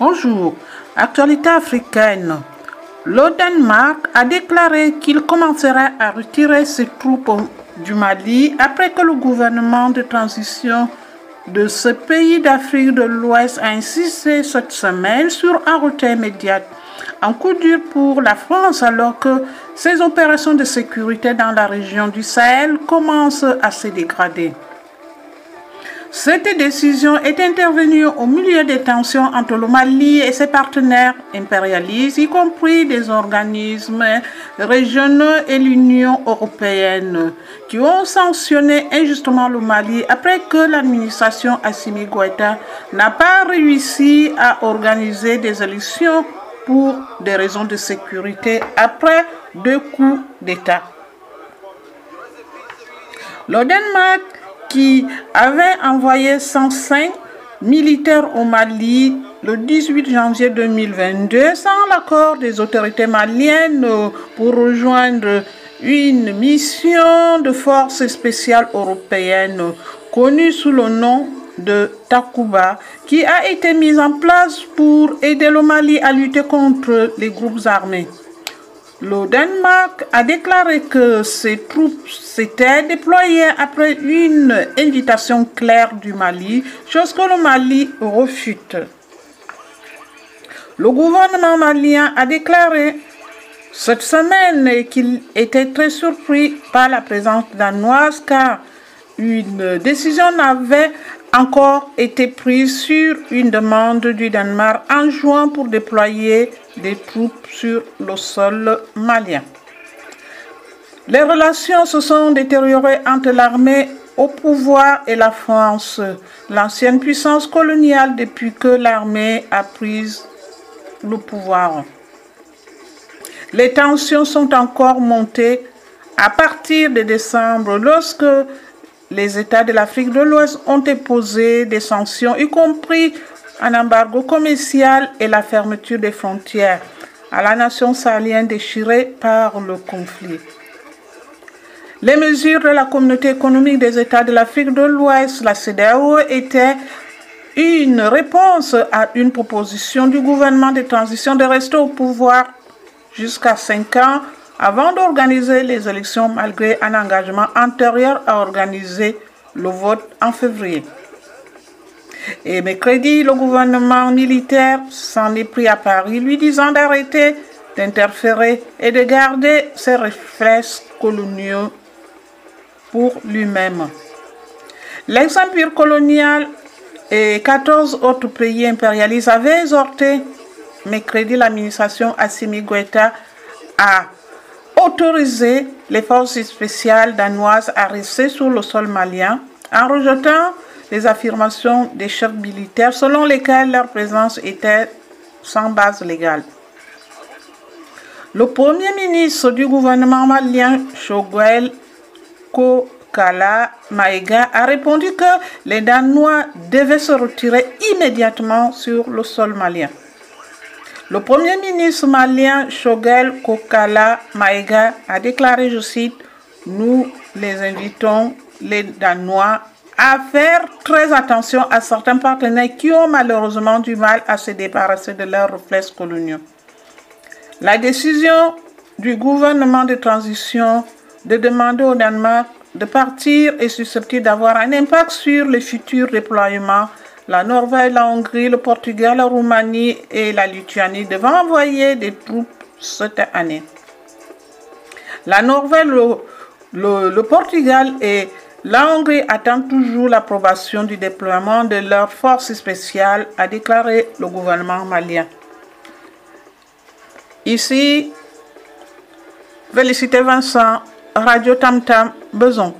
Bonjour. Actualité africaine. Le Danemark a déclaré qu'il commencerait à retirer ses troupes du Mali après que le gouvernement de transition de ce pays d'Afrique de l'Ouest a insisté cette semaine sur un retrait immédiat. Un coup dur pour la France alors que ses opérations de sécurité dans la région du Sahel commencent à se dégrader. Cette décision est intervenue au milieu des tensions entre le Mali et ses partenaires impérialistes, y compris des organismes régionaux et l'Union européenne, qui ont sanctionné injustement le Mali après que l'administration Assimi Goïta n'a pas réussi à organiser des élections pour des raisons de sécurité après deux coups d'État. Le qui avait envoyé 105 militaires au Mali le 18 janvier 2022 sans l'accord des autorités maliennes pour rejoindre une mission de force spéciale européenne connue sous le nom de Takuba qui a été mise en place pour aider le Mali à lutter contre les groupes armés. Le Danemark a déclaré que ses troupes s'étaient déployées après une invitation claire du Mali, chose que le Mali refute. Le gouvernement malien a déclaré cette semaine qu'il était très surpris par la présence danoise car une décision n'avait encore été prise sur une demande du Danemark en juin pour déployer des troupes sur le sol malien. Les relations se sont détériorées entre l'armée au pouvoir et la France, l'ancienne puissance coloniale depuis que l'armée a pris le pouvoir. Les tensions sont encore montées à partir de décembre lorsque les États de l'Afrique de l'Ouest ont déposé des sanctions, y compris un embargo commercial et la fermeture des frontières à la nation sahélienne déchirée par le conflit. Les mesures de la communauté économique des États de l'Afrique de l'Ouest, la CDAO, étaient une réponse à une proposition du gouvernement de transition de rester au pouvoir jusqu'à cinq ans avant d'organiser les élections malgré un engagement antérieur à organiser le vote en février. Et mercredi, le gouvernement militaire s'en est pris à Paris, lui disant d'arrêter d'interférer et de garder ses réflexes coloniaux pour lui-même. L'ex-empire colonial et 14 autres pays impérialistes avaient exhorté mercredi l'administration Assimi Goïta à autoriser les forces spéciales danoises à rester sur le sol malien en rejetant les affirmations des chefs militaires selon lesquelles leur présence était sans base légale. Le premier ministre du gouvernement malien, Choguel Kokala Maïga, a répondu que les Danois devaient se retirer immédiatement sur le sol malien. Le premier ministre malien Shogel Kokala Maïga a déclaré, je cite, Nous les invitons, les Danois, à faire très attention à certains partenaires qui ont malheureusement du mal à se débarrasser de leurs réflexes coloniaux. La décision du gouvernement de transition de demander au Danemark de partir est susceptible d'avoir un impact sur les futurs déploiements. La Norvège, la Hongrie, le Portugal, la Roumanie et la Lituanie devant envoyer des troupes cette année. La Norvège, le Portugal et la Hongrie attend toujours l'approbation du déploiement de leurs forces spéciales, a déclaré le gouvernement malien. Ici, Félicité Vincent, Radio Tam Tam, Beson.